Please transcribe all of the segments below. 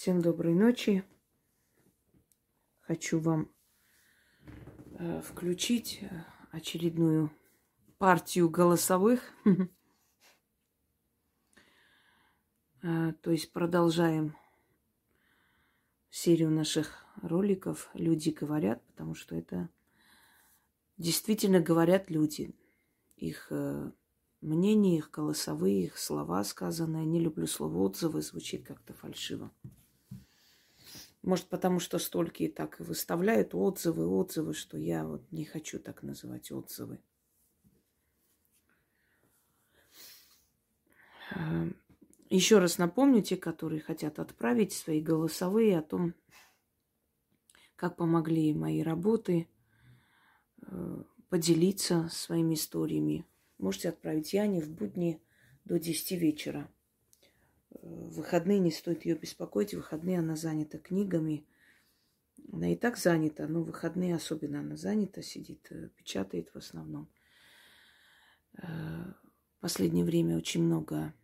Всем доброй ночи. Хочу вам э, включить э, очередную партию голосовых. Э, то есть продолжаем серию наших роликов «Люди говорят», потому что это действительно говорят люди. Их мнение, их голосовые, их слова сказанные. Не люблю слово отзывы, звучит как-то фальшиво. Может, потому что столько и так и выставляют отзывы, отзывы, что я вот не хочу так называть отзывы. Э, Еще раз напомню, те, которые хотят отправить свои голосовые о том, как помогли мои работы, э, поделиться своими историями. Можете отправить Яне в будни до 10 вечера. В выходные не стоит ее беспокоить. В выходные она занята книгами. Она и так занята, но в выходные особенно она занята, сидит, э, печатает в основном. Э, в последнее время очень много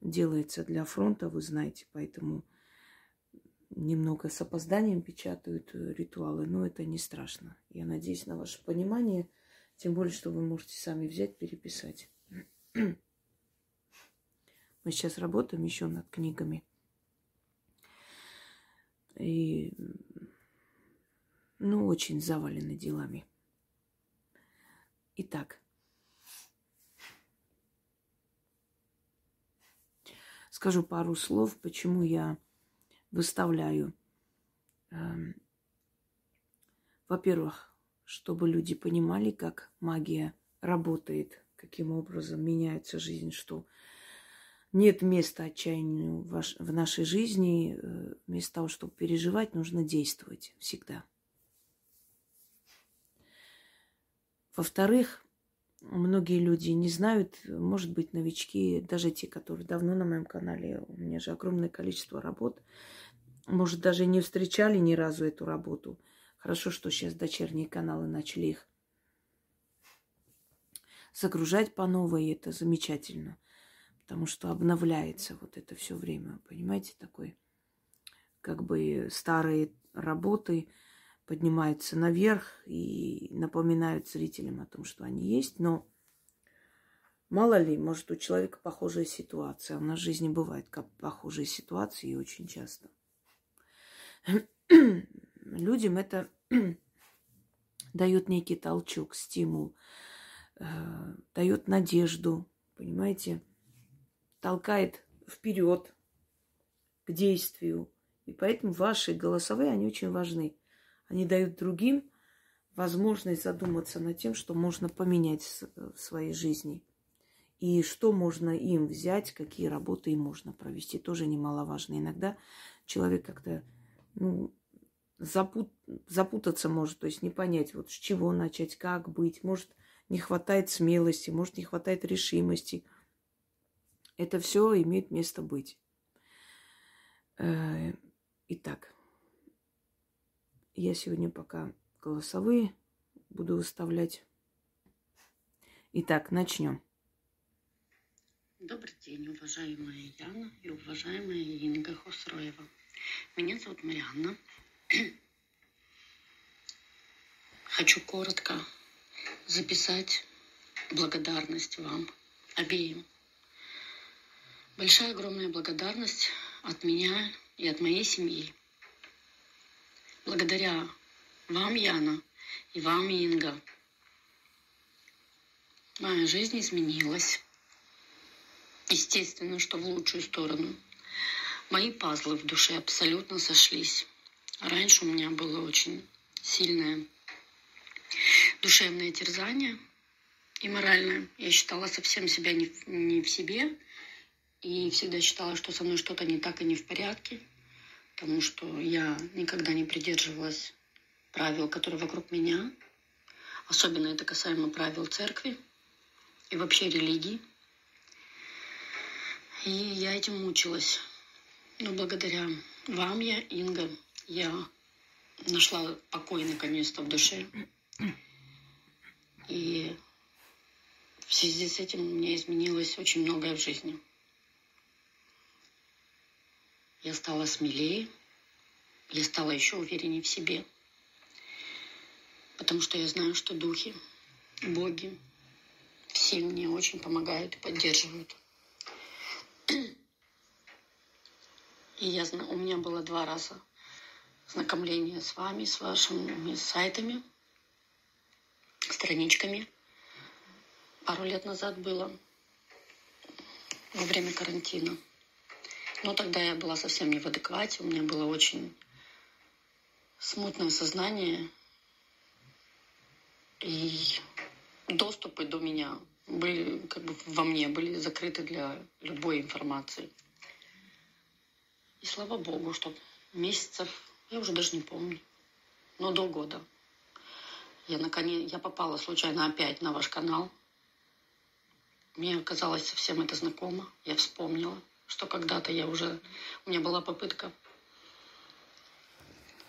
делается для фронта, вы знаете, поэтому немного с опозданием печатают э, ритуалы, но это не страшно. Я надеюсь на ваше понимание, тем более, что вы можете сами взять, переписать. Мы сейчас работаем еще над книгами. И, ну, очень завалены делами. Итак, скажу пару слов, почему я выставляю. Эм, во-первых, чтобы люди понимали, как магия работает, каким образом меняется жизнь, что нет места отчаянию в, нашей жизни. Э, вместо того, чтобы переживать, нужно действовать всегда. Во-вторых, многие люди не знают, может быть, новички, даже те, которые давно на моем канале, у меня же огромное количество работ, может, даже не встречали ни разу эту работу. Хорошо, что сейчас дочерние каналы начали их загружать по новой, это замечательно потому что обновляется вот это все время, понимаете, такой, как бы старые работы поднимаются наверх и напоминают зрителям о том, что они есть, но мало ли, может, у человека похожая ситуация. У нас в жизни бывает как похожие ситуации очень часто. Людям это дает некий толчок, стимул, э, дает надежду, понимаете? Толкает вперед к действию. И поэтому ваши голосовые, они очень важны. Они дают другим возможность задуматься над тем, что можно поменять в своей жизни. И что можно им взять, какие работы им можно провести, тоже немаловажно. Иногда человек как-то ну, запут, запутаться может, то есть не понять, вот с чего начать, как быть. Может, не хватает смелости, может, не хватает решимости – это все имеет место быть. Э, итак, я сегодня пока голосовые буду выставлять. Итак, начнем. Добрый день, уважаемая Яна и уважаемая Инга Хусроева. Меня зовут Марианна. Хочу коротко записать благодарность вам обеим Большая огромная благодарность от меня и от моей семьи. Благодаря вам, Яна, и вам, Инга, моя жизнь изменилась. Естественно, что в лучшую сторону. Мои пазлы в душе абсолютно сошлись. Раньше у меня было очень сильное душевное терзание и моральное. Я считала совсем себя не не в себе, и всегда считала, что со мной что-то не так и не в порядке, потому что я никогда не придерживалась правил, которые вокруг меня. Особенно это касаемо правил церкви и вообще религии. И я этим мучилась. Но благодаря вам я, Инга, я нашла покой наконец-то в душе. И в связи с этим у меня изменилось очень многое в жизни. Я стала смелее, я стала еще увереннее в себе. Потому что я знаю, что духи, боги, все мне очень помогают и поддерживают. И я знаю, у меня было два раза знакомление с вами, с вашими сайтами, страничками. Пару лет назад было, во время карантина. Но тогда я была совсем не в адеквате, у меня было очень смутное сознание, и доступы до меня были как бы во мне были закрыты для любой информации. И слава богу, что месяцев, я уже даже не помню, но до года. Я наконец, я попала случайно опять на ваш канал. Мне оказалось совсем это знакомо. Я вспомнила, что когда-то я уже, у меня была попытка.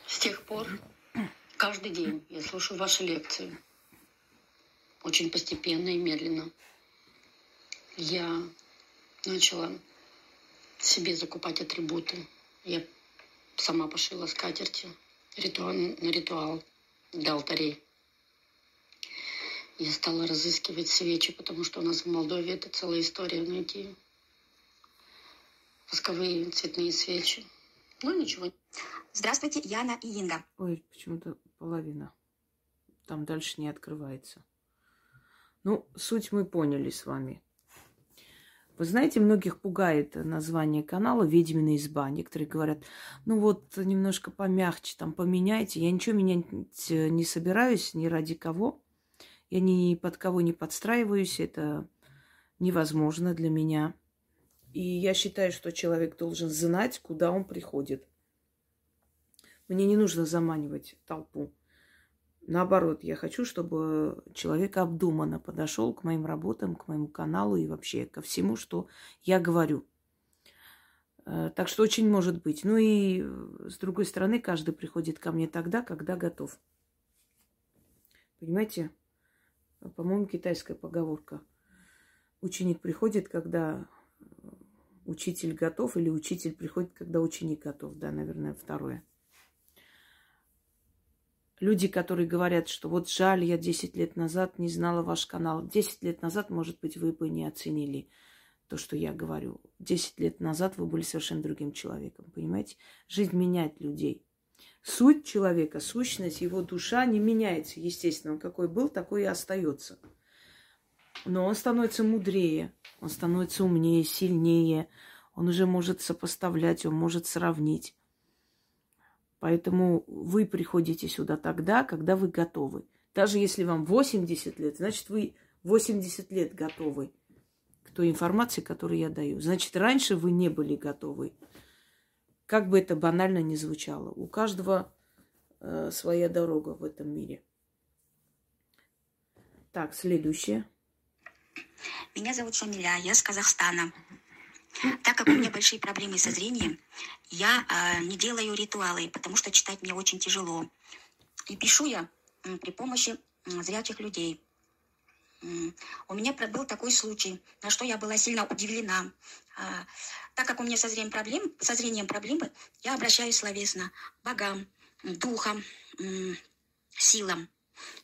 С тех пор каждый день я слушаю ваши лекции. Очень постепенно и медленно. Я начала себе закупать атрибуты. Я сама пошила скатерти ритуал, на ритуал для алтарей. Я стала разыскивать свечи, потому что у нас в Молдове это целая история найти восковые цветные свечи. Ну, ничего. Здравствуйте, Яна и Инга. Ой, почему-то половина. Там дальше не открывается. Ну, суть мы поняли с вами. Вы знаете, многих пугает название канала «Ведьмина изба». Некоторые говорят, ну вот, немножко помягче, там, поменяйте. Я ничего менять э, не собираюсь, ни ради кого. Я ни под кого не подстраиваюсь, это невозможно для меня. И я считаю, что человек должен знать, куда он приходит. Мне не нужно заманивать толпу. Наоборот, я хочу, чтобы человек обдуманно подошел к моим работам, к моему каналу и вообще ко всему, что я говорю. Э, так что очень может быть. Ну и с другой стороны, каждый приходит ко мне тогда, когда готов. Понимаете? По-моему, китайская поговорка. Ученик приходит, когда учитель готов, или учитель приходит, когда ученик готов. Да, наверное, второе. Люди, которые говорят, что вот жаль, я 10 лет назад не знала ваш канал. 10 лет назад, может быть, вы бы не оценили то, что я говорю. 10 лет назад вы были совершенно другим человеком, понимаете? Жизнь меняет людей. Суть человека, сущность, его душа не меняется, естественно. Он какой был, такой и остается. Но он становится мудрее, он становится умнее, сильнее, он уже может сопоставлять, он может сравнить. Поэтому вы приходите сюда тогда, когда вы готовы. Даже если вам 80 лет, значит, вы 80 лет готовы к той информации, которую я даю. Значит, раньше вы не были готовы. Как бы это банально ни звучало. У каждого э, своя дорога в этом мире. Так, следующее. Меня зовут Шамиля, я с Казахстана. Так как у меня большие проблемы со зрением, я э, не делаю ритуалы, потому что читать мне очень тяжело. И пишу я э, при помощи э, зрячих людей. У меня был такой случай, на что я была сильно удивлена. Э, так как у меня со зрением, проблем, со зрением проблемы, я обращаюсь словесно богам, духам, силам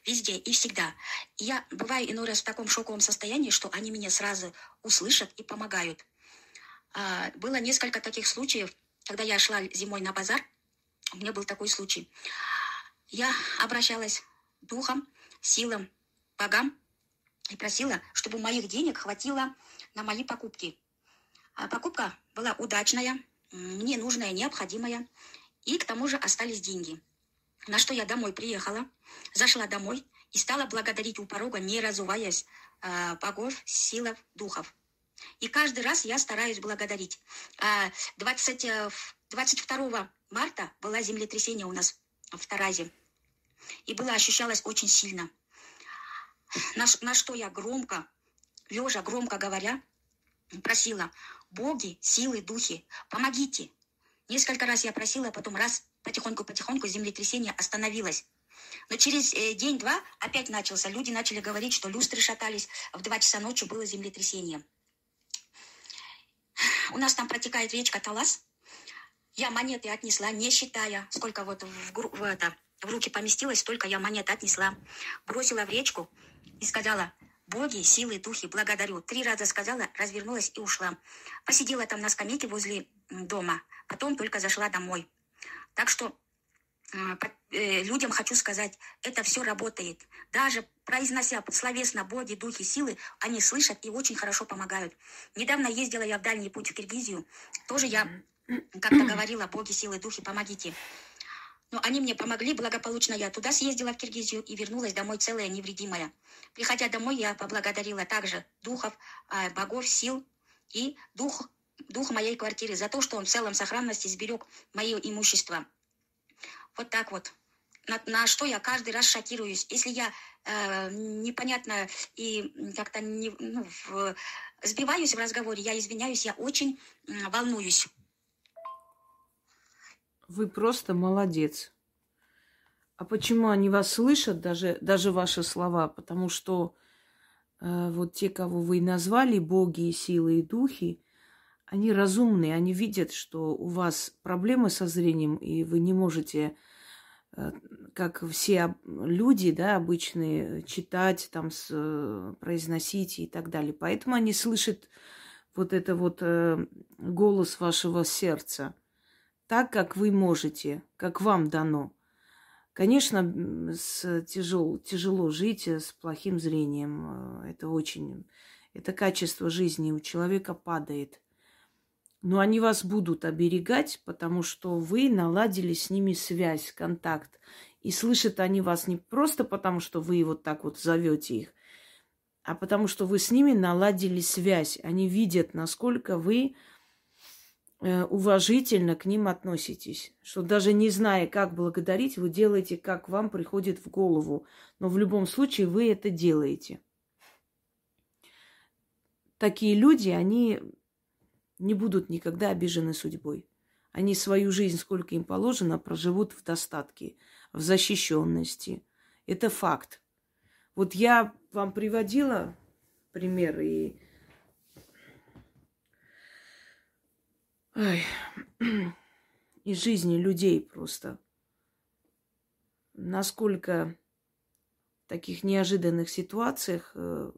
везде и всегда. Я бываю иной раз в таком шоковом состоянии, что они меня сразу услышат и помогают. А, было несколько таких случаев, когда я шла зимой на базар, у меня был такой случай. Я обращалась духом, силам, богам и просила, чтобы моих денег хватило на мои покупки. А покупка была удачная, мне нужная, необходимая, и к тому же остались деньги. На что я домой приехала, зашла домой и стала благодарить у порога, не разуваясь, а, богов, силов, духов. И каждый раз я стараюсь благодарить. 20, 22 э, марта было землетрясение у нас в Таразе. И было ощущалось очень сильно. На, на что я громко, лежа, громко говоря, просила, боги, силы, духи, помогите. Несколько раз я просила, потом раз, потихоньку-потихоньку землетрясение остановилось. Но через э, день-два опять начался. Люди начали говорить, что люстры шатались. В два часа ночи было землетрясение. У нас там протекает речка Талас. Я монеты отнесла, не считая, сколько вот в, в это, в руки поместилось, столько я монет отнесла. Бросила в речку и сказала, боги, силы, духи, благодарю. Три раза сказала, развернулась и ушла. Посидела там на скамейке возле дома, потом только зашла домой. Так что по- э, людям хочу сказать, это все работает. Даже произнося словесно боги, духи, силы, они слышат и очень хорошо помогают. Недавно ездила я в дальний путь в Киргизию. Тоже я как-то говорила, боги, силы, духи, помогите. Но они мне помогли, благополучно я туда съездила в Киргизию и вернулась домой целая, невредимая. Приходя домой, я поблагодарила также духов, а, богов, сил и дух, дух моей квартиры за то, что он в целом сохранности сберег мое имущество. Вот так вот. На, на что я каждый раз шокируюсь. Если я э, непонятно и как-то не, ну, в- сбиваюсь в разговоре, я извиняюсь, я очень м, волнуюсь. Вы просто молодец. А почему они вас слышат, даже, даже ваши слова? Потому что э, вот те, кого вы назвали, боги, силы и духи, они разумные, они видят, что у вас проблемы со зрением, и вы не можете, э, как все люди, да, обычные, читать, там, произносить и так далее. Поэтому они слышат вот это вот э, голос вашего сердца так, как вы можете, как вам дано. Конечно, с тяжел, тяжело жить э, с плохим зрением. Это очень... Это качество жизни у человека падает. Но они вас будут оберегать, потому что вы наладили с ними связь, контакт. И слышат они вас не просто потому, что вы вот так вот зовете их, а потому что вы с ними наладили связь. Они видят, насколько вы э, уважительно к ним относитесь. Что даже не зная, как благодарить, вы делаете, как вам приходит в голову. Но в любом случае вы это делаете. Такие люди, они не будут никогда обижены судьбой. Они свою жизнь, сколько им положено, проживут в достатке, в защищенности. Это факт. Вот я вам приводила пример и Ай, из жизни людей просто. Насколько в таких неожиданных ситуациях э,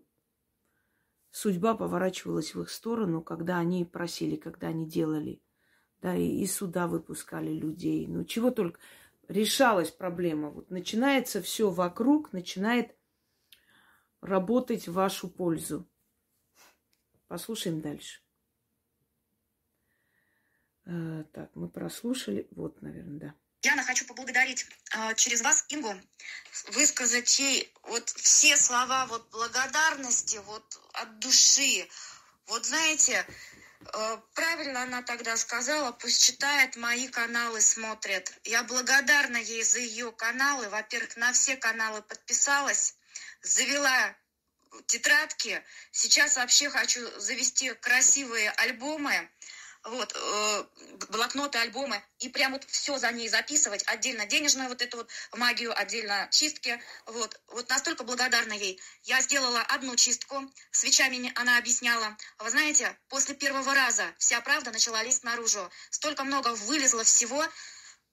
судьба поворачивалась в их сторону, когда они просили, когда они делали. Да, и из суда выпускали людей. Ну, чего только решалась проблема. Вот начинается все вокруг, начинает работать в вашу пользу. Послушаем дальше. Э, так, мы прослушали. Вот, наверное, да. Яна, хочу поблагодарить э, через вас Ингу, высказать ей вот все слова вот благодарности вот от души. Вот знаете, э, правильно она тогда сказала, пусть читает мои каналы, смотрит. Я благодарна ей за ее каналы. Во-первых, на все каналы подписалась, завела тетрадки. Сейчас вообще хочу завести красивые альбомы вот, э, блокноты, альбомы, и прям вот все за ней записывать, отдельно денежную вот эту вот магию, отдельно чистки, вот, вот настолько благодарна ей. Я сделала одну чистку, свечами она объясняла. Вы знаете, после первого раза вся правда начала лезть наружу. Столько много вылезло всего,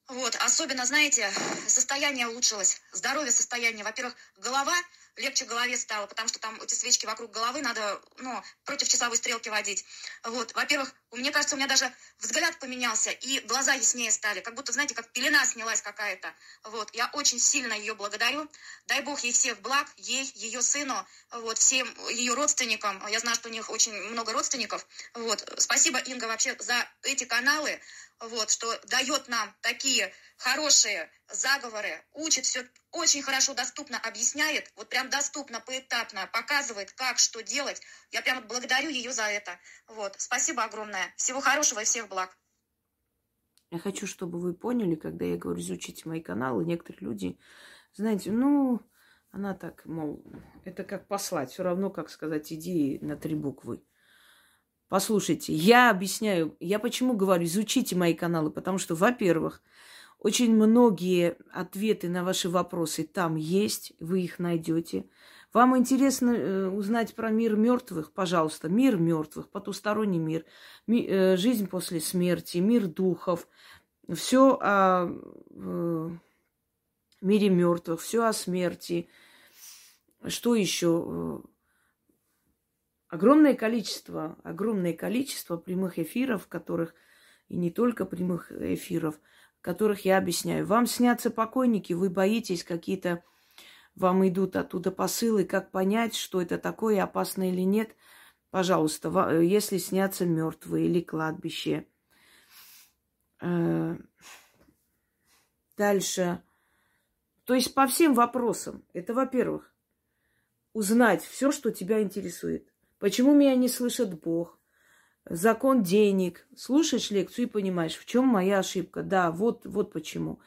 вот, особенно, знаете, состояние улучшилось, здоровье, состояние. Во-первых, голова, легче голове стало, потому что там эти свечки вокруг головы надо, ну, против часовой стрелки водить. Вот, во-первых, мне кажется, у меня даже взгляд поменялся, и глаза яснее стали, как будто, знаете, как пелена снялась какая-то. Вот, я очень сильно ее благодарю. Дай бог ей всех благ, ей, ее сыну, вот, всем ее родственникам. Я знаю, что у них очень много родственников. Вот, спасибо, Инга, вообще за эти каналы, вот, что дает нам такие хорошие заговоры, учит все очень хорошо, доступно объясняет, вот прям доступно, поэтапно, показывает, как, что делать. Я прям благодарю ее за это. Вот, спасибо огромное. Всего хорошего и всех благ. Я хочу, чтобы вы поняли, когда я говорю, изучите мои каналы, некоторые люди, знаете, ну, она так, мол, это как послать, все равно, как сказать, иди на три буквы. Послушайте, я объясняю, я почему говорю, изучите мои каналы, потому что, во-первых, очень многие ответы на ваши вопросы там есть, вы их найдете. Вам интересно э, узнать про мир мертвых? Пожалуйста, мир мертвых, потусторонний мир, ми, э, жизнь после смерти, мир духов, все о э, мире мертвых, все о смерти. Что еще? Огромное количество, огромное количество прямых эфиров, которых и не только прямых эфиров, которых я объясняю. Вам снятся покойники, вы боитесь какие-то вам идут оттуда посылы, как понять, что это такое, опасно или нет. Пожалуйста, если снятся мертвые или кладбище. Э, дальше. То есть по всем вопросам. Это, во-первых, узнать все, что тебя интересует. Почему меня не слышит Бог? Закон денег. Слушаешь лекцию и понимаешь, в чем моя ошибка. Да, вот, вот почему.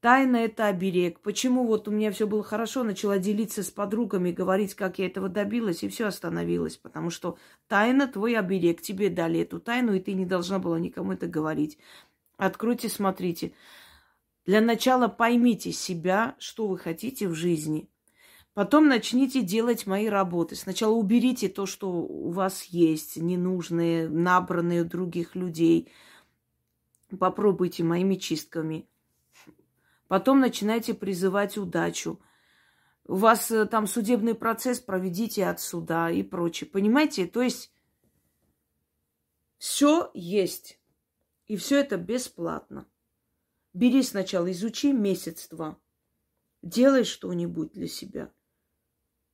Тайна – это оберег. Почему вот у меня все было хорошо, начала делиться с подругами, говорить, как я этого добилась, и все остановилось. Потому что тайна – твой оберег. Тебе дали эту тайну, и ты не должна была никому это говорить. Откройте, смотрите. Для начала поймите себя, что вы хотите в жизни. Потом начните делать мои работы. Сначала уберите то, что у вас есть, ненужные, набранные у других людей. Попробуйте моими чистками – Потом начинайте призывать удачу. У вас э, там судебный процесс, проведите от суда и прочее. Понимаете? То есть все есть. И все это бесплатно. Бери сначала, изучи месяц-два. Делай что-нибудь для себя.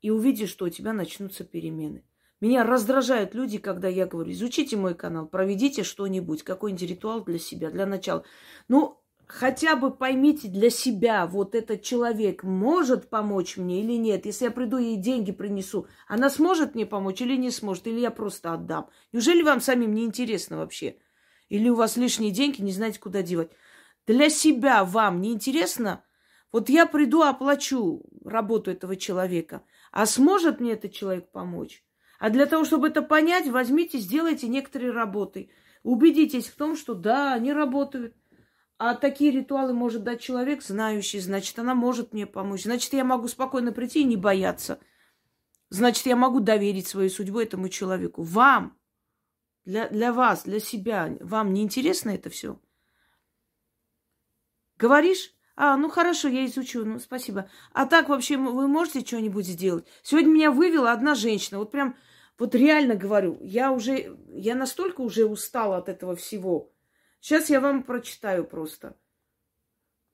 И увидишь, что у тебя начнутся перемены. Меня раздражают люди, когда я говорю, изучите мой канал, проведите что-нибудь, какой-нибудь ритуал для себя, для начала. Ну, хотя бы поймите для себя, вот этот человек может помочь мне или нет. Если я приду и деньги принесу, она сможет мне помочь или не сможет, или я просто отдам. Неужели вам самим не интересно вообще? Или у вас лишние деньги, не знаете, куда девать? Для себя вам не интересно? Вот я приду, оплачу работу этого человека. А сможет мне этот человек помочь? А для того, чтобы это понять, возьмите, сделайте некоторые работы. Убедитесь в том, что да, они работают. А такие ритуалы может дать человек, знающий, значит, она может мне помочь. Значит, я могу спокойно прийти и не бояться. Значит, я могу доверить свою судьбу этому человеку. Вам, для, для вас, для себя, вам не интересно это все? Говоришь? А, ну хорошо, я изучу, ну спасибо. А так вообще вы можете что-нибудь сделать? Сегодня меня вывела одна женщина, вот прям, вот реально говорю, я уже, я настолько уже устала от этого всего. Сейчас я вам прочитаю просто.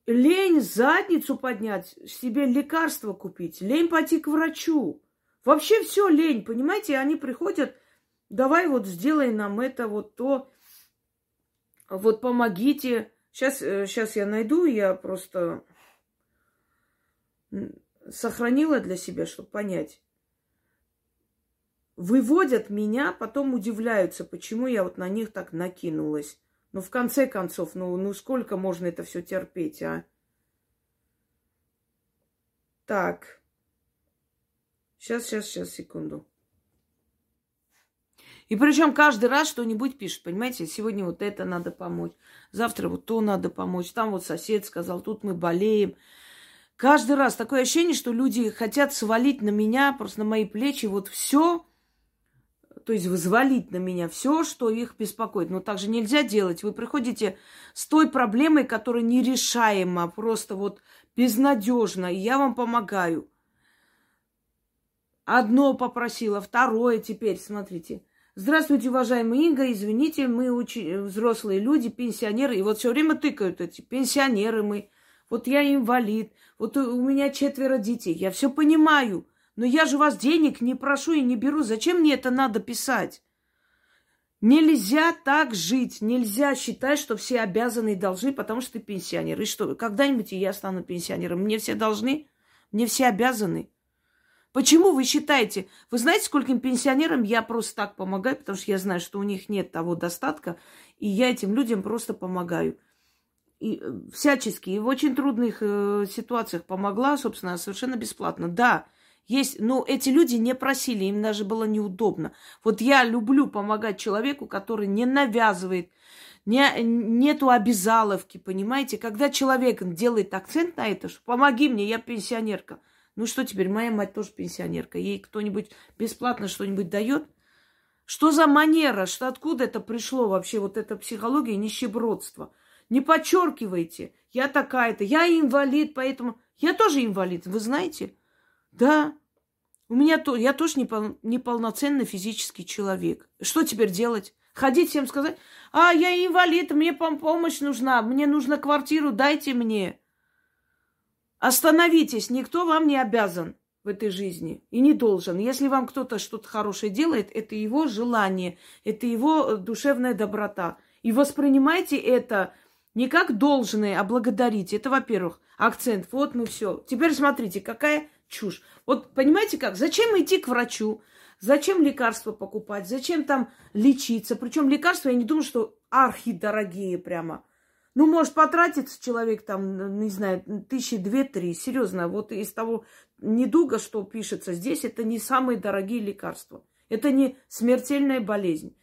Лень задницу поднять, себе лекарство купить, лень пойти к врачу. Вообще все лень, понимаете? Они приходят, давай вот сделай нам это, вот то, вот помогите. Сейчас, сейчас э, я найду, я просто сохранила для себя, чтобы понять. Выводят меня, потом удивляются, почему я вот на них так накинулась. Ну, в конце концов, ну, ну сколько можно это все терпеть, а? Так. Сейчас, сейчас, сейчас, секунду. И причем каждый раз что-нибудь пишет, понимаете? Сегодня вот это надо помочь, завтра вот то надо помочь, там вот сосед сказал, тут мы болеем. Каждый раз такое ощущение, что люди хотят свалить на меня, просто на мои плечи вот все, то есть взвалить на меня все, что их беспокоит. Но так же нельзя делать. Вы приходите с той проблемой, которая нерешаема, просто вот безнадежна, и я вам помогаю. Одно попросила, второе теперь, смотрите. Здравствуйте, уважаемая Инга, извините, мы учи... взрослые люди, пенсионеры, и вот все время тыкают эти пенсионеры мы. Вот я инвалид, вот у меня четверо детей, я все понимаю. Но я же вас денег не прошу и не беру. Зачем мне это надо писать? Нельзя так жить. Нельзя считать, что все обязаны и должны, потому что ты пенсионер. И что, когда-нибудь я стану пенсионером. Мне все должны? Мне все обязаны? Почему вы считаете? Вы знаете, скольким пенсионерам я просто так помогаю, потому что я знаю, что у них нет того достатка, и я этим людям просто помогаю. И э, всячески, и в очень трудных э, ситуациях помогла, собственно, совершенно бесплатно. Да, есть, ну, эти люди не просили, им даже было неудобно. Вот я люблю помогать человеку, который не навязывает, не, нету обязаловки, понимаете? Когда человек делает акцент на это, что помоги мне, я пенсионерка. Ну что теперь, моя мать тоже пенсионерка. Ей кто-нибудь бесплатно что-нибудь дает? Что за манера? Что откуда это пришло вообще, вот эта психология нищебродства? Не подчеркивайте, я такая-то, я инвалид, поэтому... Я тоже инвалид, вы знаете? Да. У меня то, я тоже непол, неполноценный физический человек. Что теперь делать? Ходить всем сказать, а, я инвалид, мне помощь нужна, мне нужна квартиру, дайте мне. Остановитесь, никто вам не обязан в этой жизни и не должен. Если вам кто-то что-то хорошее делает, это его желание, это его э, душевная доброта. И воспринимайте это не как должное, а благодарите. Это, во-первых, акцент. Вот мы все. Теперь смотрите, какая чушь. Вот понимаете как? Зачем идти к врачу? Зачем лекарства покупать? Зачем там лечиться? Причем лекарства, я не думаю, что архидорогие прямо. Ну, может потратиться человек там, не знаю, тысячи две-три. Серьезно, вот из того недуга, что пишется здесь, это не самые дорогие лекарства. Это не смертельная болезнь.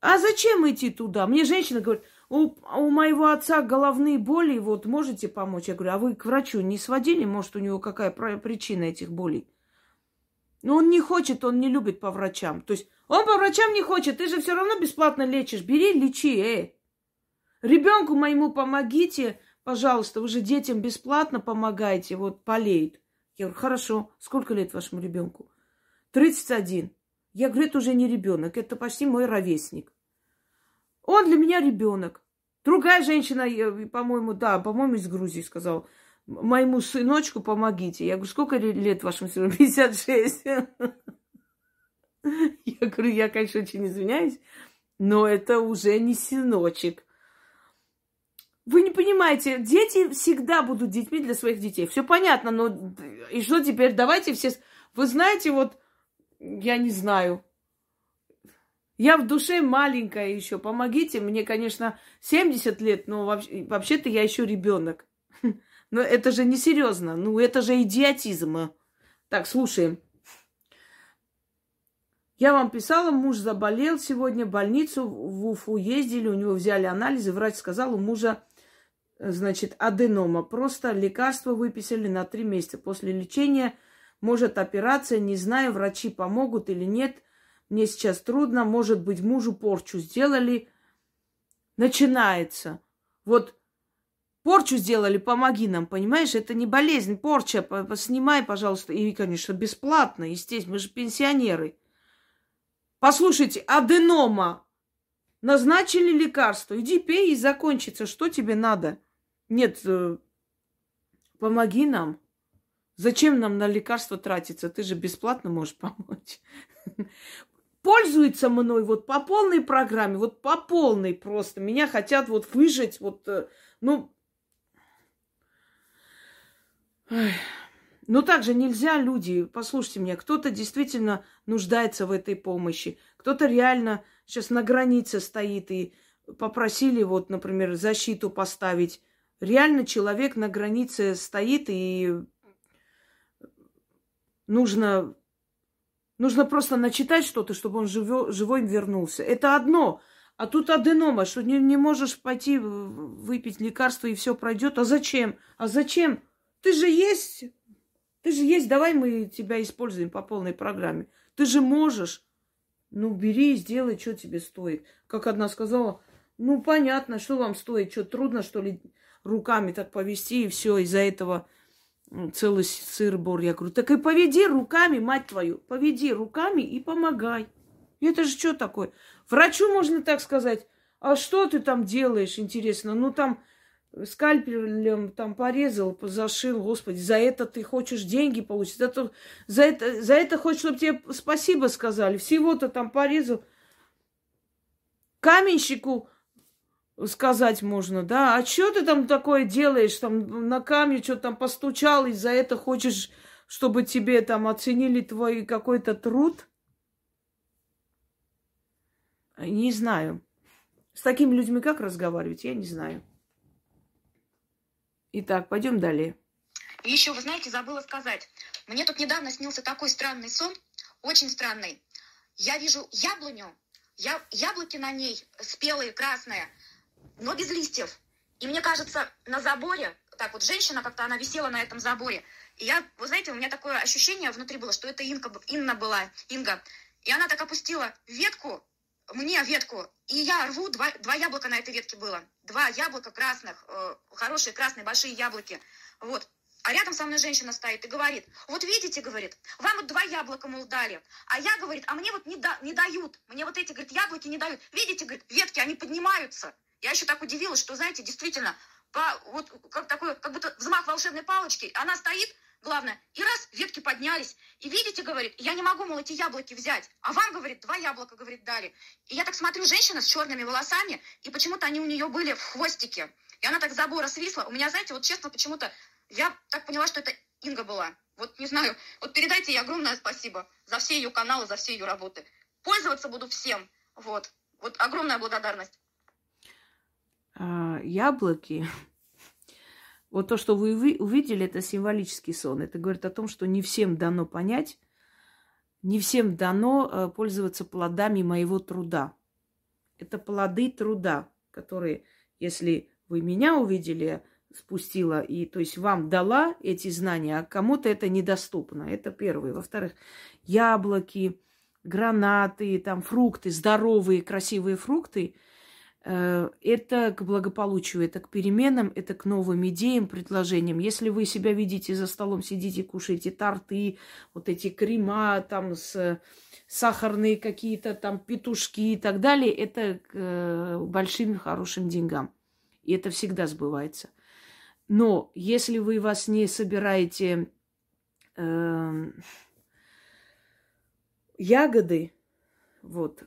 А зачем идти туда? Мне женщина говорит, у, у моего отца головные боли, вот можете помочь? Я говорю, а вы к врачу не сводили? Может, у него какая причина этих болей? Но он не хочет, он не любит по врачам. То есть он по врачам не хочет, ты же все равно бесплатно лечишь. Бери, лечи, эй. Ребенку моему помогите, пожалуйста, вы же детям бесплатно помогаете, вот болеет. Я говорю, хорошо, сколько лет вашему ребенку? 31. Я говорю, это уже не ребенок, это почти мой ровесник. Он для меня ребенок. Другая женщина, по-моему, да, по-моему, из Грузии сказала, моему сыночку помогите. Я говорю, сколько лет вашему сыну? 56. Я говорю, я, конечно, очень извиняюсь, но это уже не сыночек. Вы не понимаете, дети всегда будут детьми для своих детей. Все понятно, но и что теперь? Давайте все... Вы знаете, вот, я не знаю, я в душе маленькая еще. Помогите. Мне, конечно, 70 лет, но вообще-то я еще ребенок. Но это же не серьезно. Ну, это же идиотизм. Так, слушаем. Я вам писала, муж заболел сегодня в больницу, в Уфу ездили, у него взяли анализы, врач сказал, у мужа значит, аденома. Просто лекарство выписали на три месяца. После лечения может операция, не знаю, врачи помогут или нет. Мне сейчас трудно, может быть, мужу порчу сделали. Начинается. Вот порчу сделали, помоги нам, понимаешь? Это не болезнь, порча, снимай, пожалуйста. И, конечно, бесплатно, естественно, мы же пенсионеры. Послушайте, аденома. Назначили лекарство. Иди пей и закончится. Что тебе надо? Нет, э, помоги нам. Зачем нам на лекарства тратиться? Ты же бесплатно можешь помочь. Пользуется мной вот по полной программе, вот по полной просто. Меня хотят вот выжить, вот, э, ну... Но также нельзя, люди, послушайте меня, кто-то действительно нуждается в этой помощи, кто-то реально сейчас на границе стоит и попросили вот, например, защиту поставить реально человек на границе стоит, и нужно, нужно просто начитать что-то, чтобы он живо, живой вернулся. Это одно. А тут аденома, что не, не можешь пойти выпить лекарство и все пройдет. А зачем? А зачем? Ты же есть. Ты же есть. Давай мы тебя используем по полной программе. Ты же можешь. Ну, бери и сделай, что тебе стоит. Как одна сказала, ну, понятно, что вам стоит, что трудно, что ли, руками так повести, и все, из-за этого целый сыр-бор. Я говорю, так и поведи руками, мать твою, поведи руками и помогай. Это же что такое? Врачу можно так сказать, а что ты там делаешь, интересно? Ну, там скальпелем там порезал, зашил, господи, за это ты хочешь деньги получить, за это, за это, за это хочешь, чтобы тебе спасибо сказали, всего-то там порезал. Каменщику сказать можно, да, а что ты там такое делаешь, там на камне что-то там постучал, и за это хочешь, чтобы тебе там оценили твой какой-то труд? Не знаю. С такими людьми как разговаривать, я не знаю. Итак, пойдем далее. И еще, вы знаете, забыла сказать. Мне тут недавно снился такой странный сон, очень странный. Я вижу яблоню, я, яблоки на ней спелые, красные, но без листьев. И мне кажется, на заборе так вот женщина как-то, она висела на этом заборе. И я, вы знаете, у меня такое ощущение внутри было, что это Инка, Инна была, Инга. И она так опустила ветку, мне ветку, и я рву, два, два яблока на этой ветке было. Два яблока красных, э, хорошие красные большие яблоки. Вот. А рядом со мной женщина стоит и говорит, вот видите, говорит, вам вот два яблока, мол, дали. А я, говорит, а мне вот не, да, не дают. Мне вот эти, говорит, яблоки не дают. Видите, говорит, ветки, они поднимаются. Я еще так удивилась, что, знаете, действительно, по, вот как такой, как будто взмах волшебной палочки. Она стоит, главное, и раз, ветки поднялись. И видите, говорит, я не могу, мол, эти яблоки взять. А вам, говорит, два яблока, говорит, дали. И я так смотрю, женщина с черными волосами, и почему-то они у нее были в хвостике. И она так забора свисла. У меня, знаете, вот честно, почему-то я так поняла, что это Инга была. Вот не знаю, вот передайте ей огромное спасибо за все ее каналы, за все ее работы. Пользоваться буду всем. Вот. Вот огромная благодарность. А, яблоки. Вот то, что вы увидели, это символический сон. Это говорит о том, что не всем дано понять, не всем дано э, пользоваться плодами моего труда. Это плоды труда, которые, если вы меня увидели, спустила, и то есть вам дала эти знания, а кому-то это недоступно. Это первое. Во-вторых, яблоки, гранаты, там фрукты, здоровые, красивые фрукты, это к благополучию, это к переменам, это к новым идеям, предложениям. Если вы себя видите за столом, сидите, кушаете торты, вот эти крема, там с сахарные какие-то там петушки и так далее, это к э, большим хорошим деньгам. И это всегда сбывается. Но если вы вас не собираете э, ягоды, вот,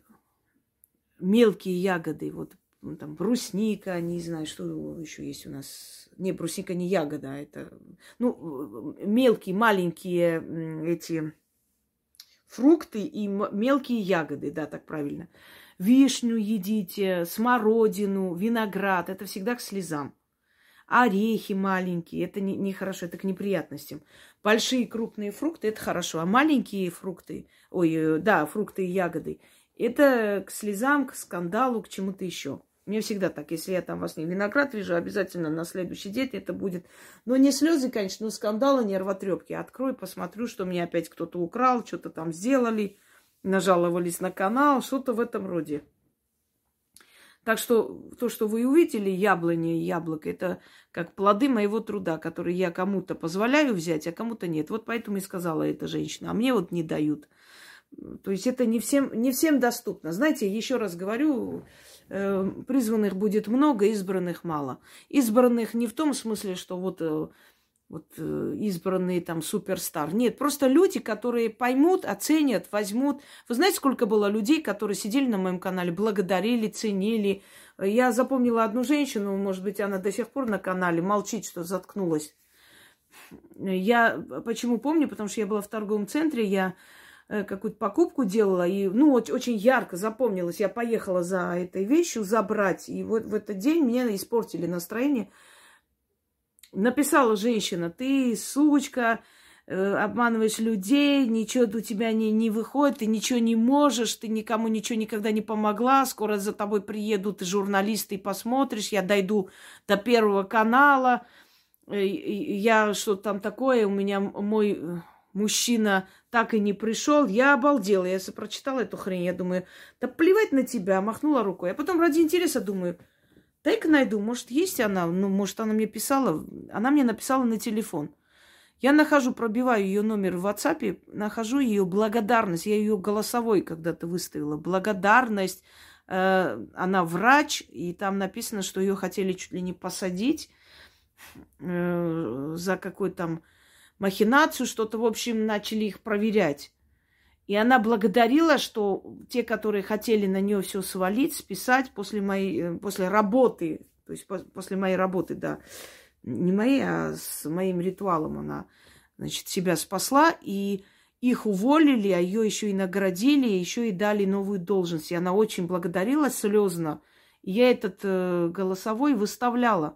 мелкие ягоды, вот там брусника, не знаю, что еще есть у нас. Не, брусника не ягода, а это, ну, мелкие, маленькие эти фрукты и мелкие ягоды, да, так правильно. Вишню едите, смородину, виноград, это всегда к слезам орехи маленькие, это не, не хорошо, это к неприятностям. Большие крупные фрукты это хорошо, а маленькие фрукты, ой, э, да, фрукты и ягоды, это к слезам, к скандалу, к чему-то еще. Мне всегда так, если я там во сне виноград вижу, обязательно на следующий день это будет. Но не слезы, конечно, но скандалы, нервотрепки. Открою, посмотрю, что мне опять кто-то украл, что-то там сделали, нажаловались на канал, что-то в этом роде. Так что то, что вы увидели, яблони и яблоко, это как плоды моего труда, которые я кому-то позволяю взять, а кому-то нет. Вот поэтому и сказала эта женщина. А мне вот не дают. То есть это не всем, не всем доступно. Знаете, еще раз говорю, призванных будет много, избранных мало. Избранных не в том смысле, что вот э, вот э, избранные там суперстар. Нет, просто люди, которые поймут, оценят, возьмут. Вы знаете, сколько было людей, которые сидели на моем канале, благодарили, ценили. Я запомнила одну женщину, может быть, она до сих пор на канале, молчит, что заткнулась. Я почему помню? Потому что я была в торговом центре, я э, какую-то покупку делала, и, ну, очень ярко запомнилось. Я поехала за этой вещью забрать, и вот в этот день мне испортили настроение – написала женщина, ты сучка, э, обманываешь людей, ничего у тебя не, не выходит, ты ничего не можешь, ты никому ничего никогда не помогла, скоро за тобой приедут журналисты и посмотришь, я дойду до первого канала, э, я что там такое, у меня мой э, мужчина так и не пришел, я обалдела, я прочитала эту хрень, я думаю, да плевать на тебя, махнула рукой, а потом ради интереса думаю, Дай-ка найду, может, есть она, ну, может, она мне писала, она мне написала на телефон. Я нахожу, пробиваю ее номер в WhatsApp, нахожу ее благодарность. Я ее голосовой когда-то выставила. Благодарность. Э, она врач, и там написано, что ее хотели чуть ли не посадить э, за какую-то там махинацию, что-то, в общем, начали их проверять. И она благодарила, что те, которые хотели на нее все свалить, списать после моей, э, после работы, то есть после моей работы, да, не моей, а с моим ритуалом она, значит, себя спасла, и их уволили, а ее еще и наградили, еще и дали новую должность. И она очень благодарила слезно. И я этот э, голосовой выставляла.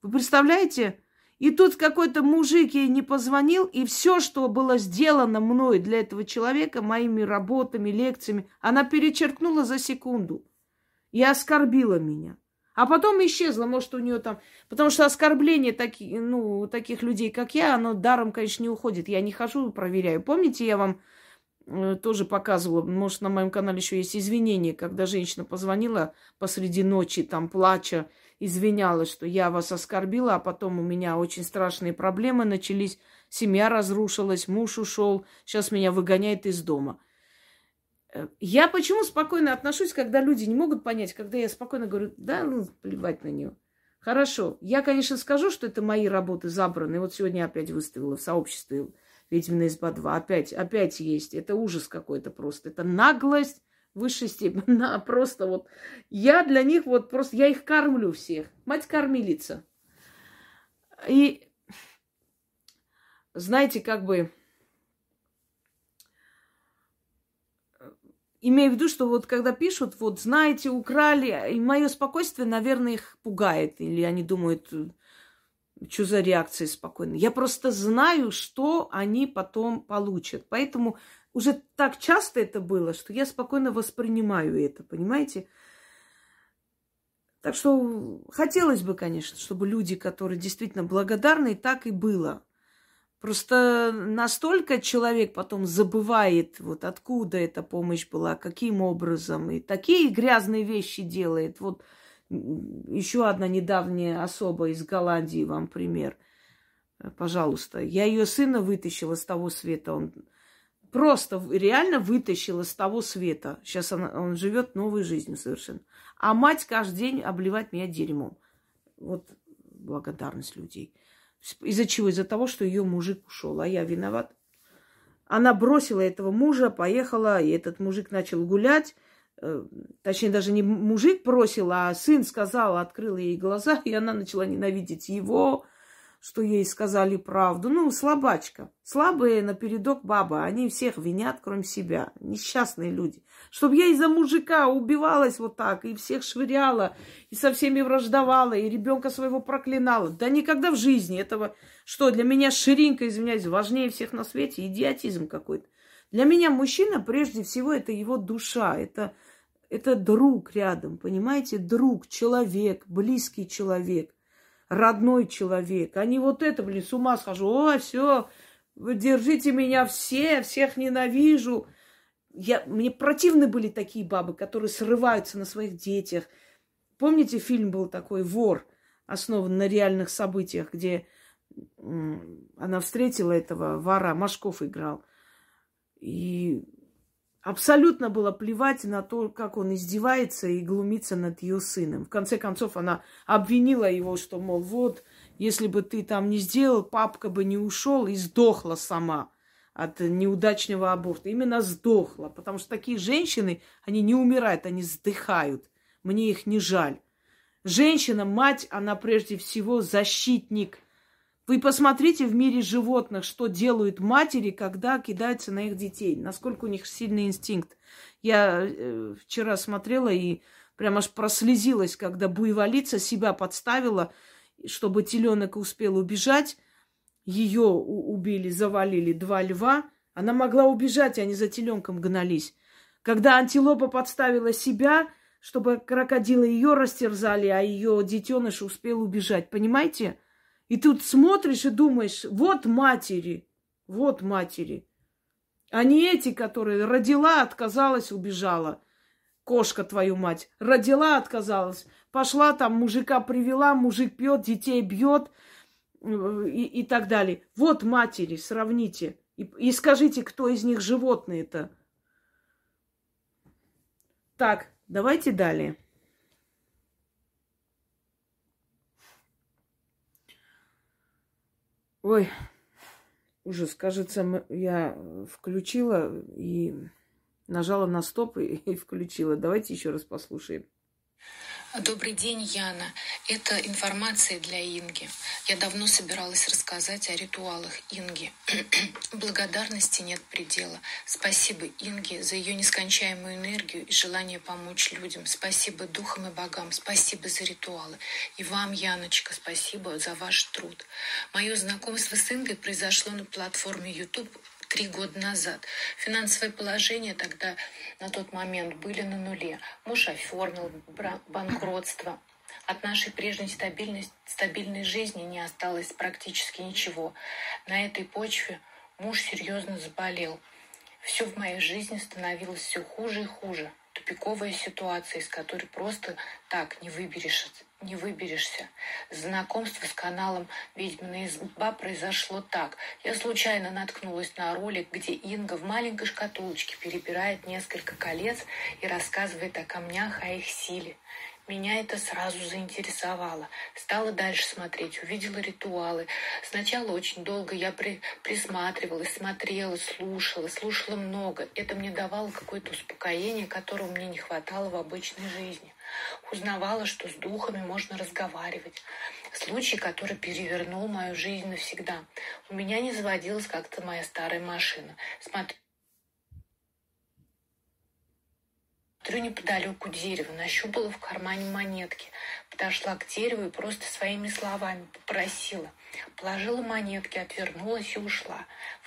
Вы представляете, и тут какой-то мужик ей не позвонил, и все, что было сделано мной для этого человека, моими работами, лекциями, она перечеркнула за секунду и оскорбила меня. А потом исчезла, может, у нее там... Потому что оскорбление таки, ну, таких людей, как я, оно даром, конечно, не уходит. Я не хожу, проверяю. Помните, я вам э, тоже показывала, может, на моем канале еще есть извинения, когда женщина позвонила посреди ночи, там, плача, извинялась, что я вас оскорбила, а потом у меня очень страшные проблемы начались, семья разрушилась, муж ушел, сейчас меня выгоняет из дома. Э, я почему спокойно отношусь, когда люди не могут понять, когда я спокойно говорю, да, ну, плевать на нее. Хорошо, я, конечно, скажу, что это мои работы забраны. Вот сегодня опять выставила в сообществе «Ведьмина изба 2». Опять, опять есть. Это ужас какой-то просто. Это наглость высшей степени. На, просто вот. Я для них вот просто, я их кормлю всех. Мать-кормилица. И знаете, как бы имею в виду, что вот когда пишут, вот знаете, украли, и мое спокойствие, наверное, их пугает. Или они думают, что за реакция спокойная. Я просто знаю, что они потом получат. Поэтому уже так часто это было, что я спокойно воспринимаю это, понимаете? Так что хотелось бы, конечно, чтобы люди, которые действительно благодарны, так и было. Просто настолько человек потом забывает, вот откуда эта помощь была, каким образом, и такие грязные вещи делает. Вот еще одна недавняя особа из Голландии, вам пример. Пожалуйста. Я ее сына вытащила с того света. Он просто реально вытащила с того света. Сейчас он, он живет новой жизнью совершенно. А мать каждый день обливает меня дерьмом. Вот благодарность людей. Из-за чего? Из-за того, что ее мужик ушел, а я виноват. Она бросила этого мужа, поехала, и этот мужик начал гулять. Э, точнее, даже не мужик бросил, а сын сказал, открыл ей глаза, и она начала ненавидеть его, что ей сказали правду. Ну, слабачка. Слабые напередок баба. Они всех винят, кроме себя. Несчастные люди. Чтобы я из-за мужика убивалась вот так, и всех швыряла, и со всеми враждовала, и ребенка своего проклинала. Да никогда в жизни этого... Что, для меня ширинка, извиняюсь, важнее всех на свете? Идиотизм какой-то. Для меня мужчина, прежде всего, это его душа. Это, это друг рядом, понимаете? Друг, человек, близкий человек – родной человек, а не вот это, блин, с ума схожу. О, все, держите меня все, всех ненавижу. Я, мне противны были такие бабы, которые срываются на своих детях. Помните, фильм был такой «Вор», основан на реальных событиях, где она встретила этого вора, Машков играл. И Абсолютно было плевать на то, как он издевается и глумится над ее сыном. В конце концов, она обвинила его, что, мол, вот, если бы ты там не сделал, папка бы не ушел и сдохла сама от неудачного аборта. Именно сдохла, потому что такие женщины, они не умирают, они сдыхают. Мне их не жаль. Женщина, мать, она прежде всего защитник – вы посмотрите в мире животных, что делают матери, когда кидаются на их детей, насколько у них сильный инстинкт. Я э, вчера смотрела и прям аж прослезилась, когда буйволица себя подставила, чтобы теленок успел убежать. Ее убили, завалили два льва. Она могла убежать, они за теленком гнались. Когда антилопа подставила себя, чтобы крокодилы ее растерзали, а ее детеныш успел убежать. Понимаете? И тут смотришь и думаешь, вот матери, вот матери. А не эти, которые родила, отказалась, убежала. Кошка твою мать. Родила, отказалась. Пошла там, мужика привела, мужик пьет, детей бьет и, и так далее. Вот матери, сравните. И, и скажите, кто из них животные-то. Так, давайте далее. Ой, ужас. Кажется, я включила и нажала на стоп и включила. Давайте еще раз послушаем. Добрый день, Яна. Это информация для Инги. Я давно собиралась рассказать о ритуалах Инги. Благодарности нет предела. Спасибо Инге за ее нескончаемую энергию и желание помочь людям. Спасибо духам и богам. Спасибо за ритуалы. И вам, Яночка, спасибо за ваш труд. Мое знакомство с Ингой произошло на платформе YouTube три года назад. Финансовое положение тогда на тот момент были на нуле. Муж оформил банкротство. От нашей прежней стабильной, стабильной жизни не осталось практически ничего. На этой почве муж серьезно заболел. Все в моей жизни становилось все хуже и хуже. Тупиковая ситуация, из которой просто так не выберешься. Не выберешься. Знакомство с каналом «Ведьмина изба» произошло так. Я случайно наткнулась на ролик, где Инга в маленькой шкатулочке перебирает несколько колец и рассказывает о камнях, о их силе. Меня это сразу заинтересовало. Стала дальше смотреть, увидела ритуалы. Сначала очень долго я при, присматривалась, смотрела, слушала, слушала много. Это мне давало какое-то успокоение, которого мне не хватало в обычной жизни. Узнавала, что с духами можно разговаривать. Случай, который перевернул мою жизнь навсегда. У меня не заводилась как-то моя старая машина. Смотрю, Смотрю неподалеку дерева, нащупала в кармане монетки. Подошла к дереву и просто своими словами попросила. Положила монетки, отвернулась и ушла.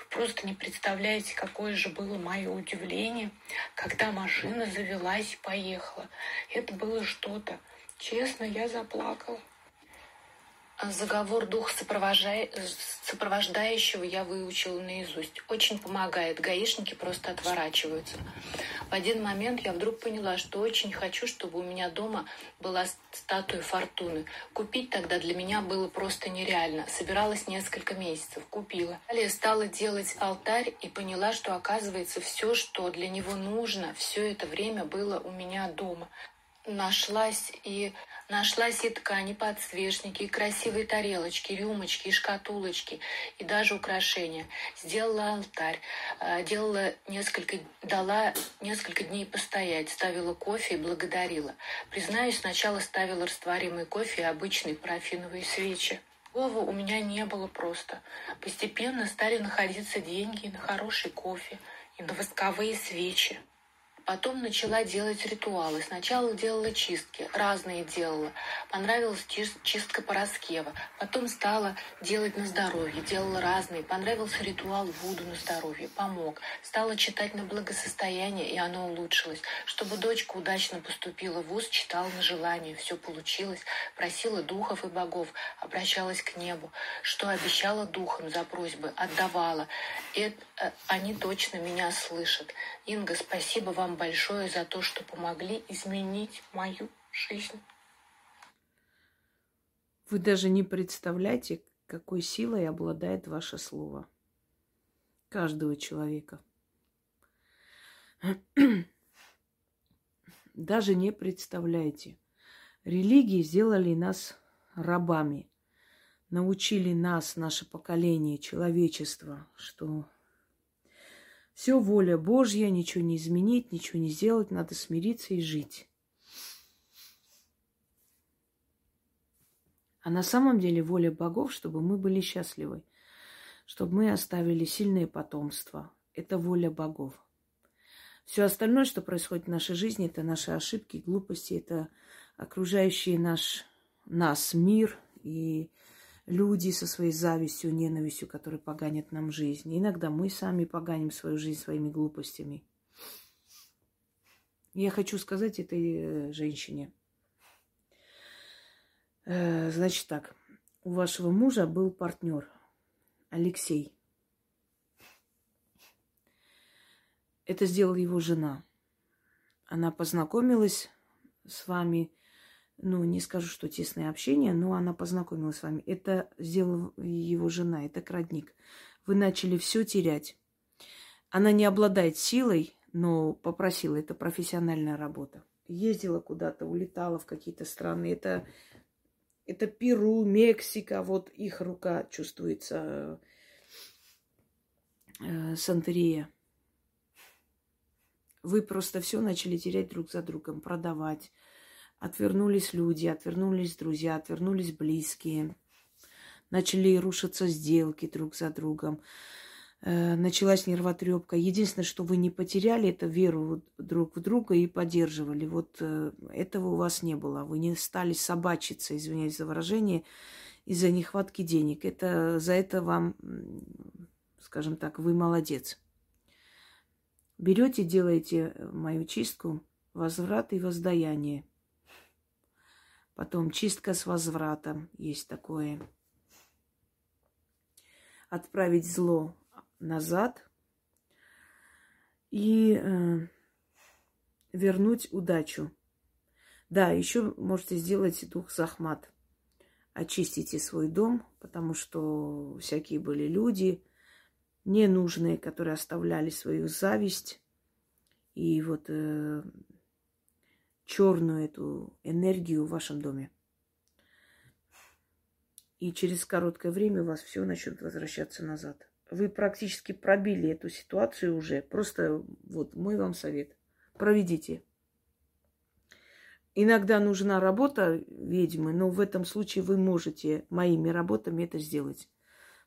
Просто не представляете, какое же было мое удивление, когда машина завелась и поехала. Это было что-то. Честно, я заплакала. Заговор дух сопровождающего я выучила наизусть. Очень помогает. Гаишники просто отворачиваются. В один момент я вдруг поняла, что очень хочу, чтобы у меня дома была статуя Фортуны. Купить тогда для меня было просто нереально. Собиралась несколько месяцев. Купила. Далее стала делать алтарь и поняла, что оказывается все, что для него нужно, все это время было у меня дома. Нашлась и Нашлась и ткани, подсвечники, и красивые тарелочки, рюмочки, и шкатулочки, и даже украшения. Сделала алтарь, э, делала несколько, дала несколько дней постоять, ставила кофе и благодарила. Признаюсь, сначала ставила растворимый кофе и обычные парафиновые свечи. Слова у меня не было просто. Постепенно стали находиться деньги на хороший кофе и на восковые свечи. Потом начала делать ритуалы. Сначала делала чистки, разные делала. Понравилась чистка Пороскева. Потом стала делать на здоровье, делала разные. Понравился ритуал Вуду на здоровье, помог. Стала читать на благосостояние, и оно улучшилось. Чтобы дочка удачно поступила в ВУЗ, читала на желание. Все получилось. Просила духов и богов, обращалась к небу. Что обещала духам за просьбы, отдавала. Это, э, они точно меня слышат. Инга, спасибо вам большое за то, что помогли изменить мою жизнь. Вы даже не представляете, какой силой обладает ваше слово. Каждого человека. Даже не представляете. Религии сделали нас рабами. Научили нас, наше поколение, человечество, что все воля Божья, ничего не изменить, ничего не сделать, надо смириться и жить. А на самом деле воля богов, чтобы мы были счастливы, чтобы мы оставили сильное потомство. Это воля богов. Все остальное, что происходит в нашей жизни, это наши ошибки, глупости, это окружающий наш, нас мир и люди со своей завистью, ненавистью, которые поганят нам жизнь. Иногда мы сами поганим свою жизнь своими глупостями. Я хочу сказать этой э, женщине. Э, значит так, у вашего мужа был партнер Алексей. Это сделала его жена. Она познакомилась с вами – ну, не скажу, что тесное общение, но она познакомилась с вами. Это сделала его жена, это крадник. Вы начали все терять. Она не обладает силой, но попросила, это профессиональная работа. Ездила куда-то, улетала в какие-то страны. Это, это Перу, Мексика, вот их рука чувствуется, э, Сантерия. Вы просто все начали терять друг за другом, продавать, Отвернулись люди, отвернулись друзья, отвернулись близкие. Начали рушиться сделки друг за другом. Э, началась нервотрепка. Единственное, что вы не потеряли, это веру друг в друга и поддерживали. Вот э, этого у вас не было. Вы не стали собачиться, извиняюсь за выражение, из-за нехватки денег. Это за это вам, скажем так, вы молодец. Берете, делаете мою чистку, возврат и воздаяние – Потом чистка с возвратом. Есть такое. Отправить зло назад. И э, вернуть удачу. Да, еще можете сделать дух захмат. Очистите свой дом, потому что всякие были люди ненужные, которые оставляли свою зависть и вот э, черную эту энергию в вашем доме. И через короткое время у вас все начнет возвращаться назад. Вы практически пробили эту ситуацию уже. Просто вот мой вам совет. Проведите. Иногда нужна работа ведьмы, но в этом случае вы можете моими работами это сделать.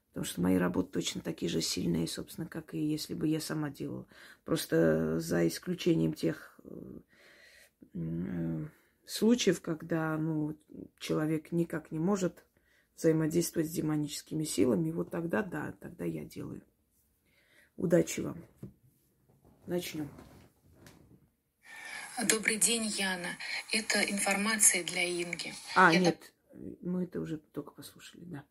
Потому что мои работы точно такие же сильные, собственно, как и если бы я сама делала. Просто за исключением тех э, случаев, когда ну, человек никак не может взаимодействовать с демоническими силами, вот тогда да, тогда я делаю. Удачи вам. Начнем. Добрый день, Яна. Это информация для Инги. А, Я нет, мы это уже только послушали, да.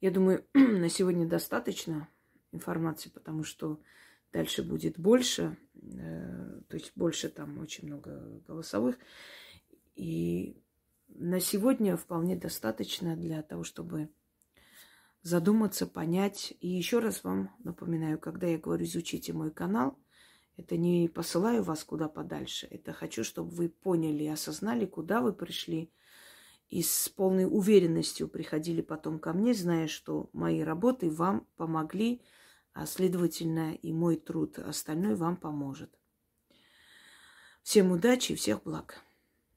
Я думаю, на сегодня достаточно информации, потому что дальше будет больше, э, то есть больше там очень много голосовых. И на сегодня вполне достаточно для того, чтобы задуматься, понять. И еще раз вам напоминаю, когда я говорю изучите мой канал, это не посылаю вас куда подальше. Это хочу, чтобы вы поняли и осознали, куда вы пришли. И с полной уверенностью приходили потом ко мне, зная, что мои работы вам помогли, а следовательно и мой труд остальной вам поможет. Всем удачи и всех благ.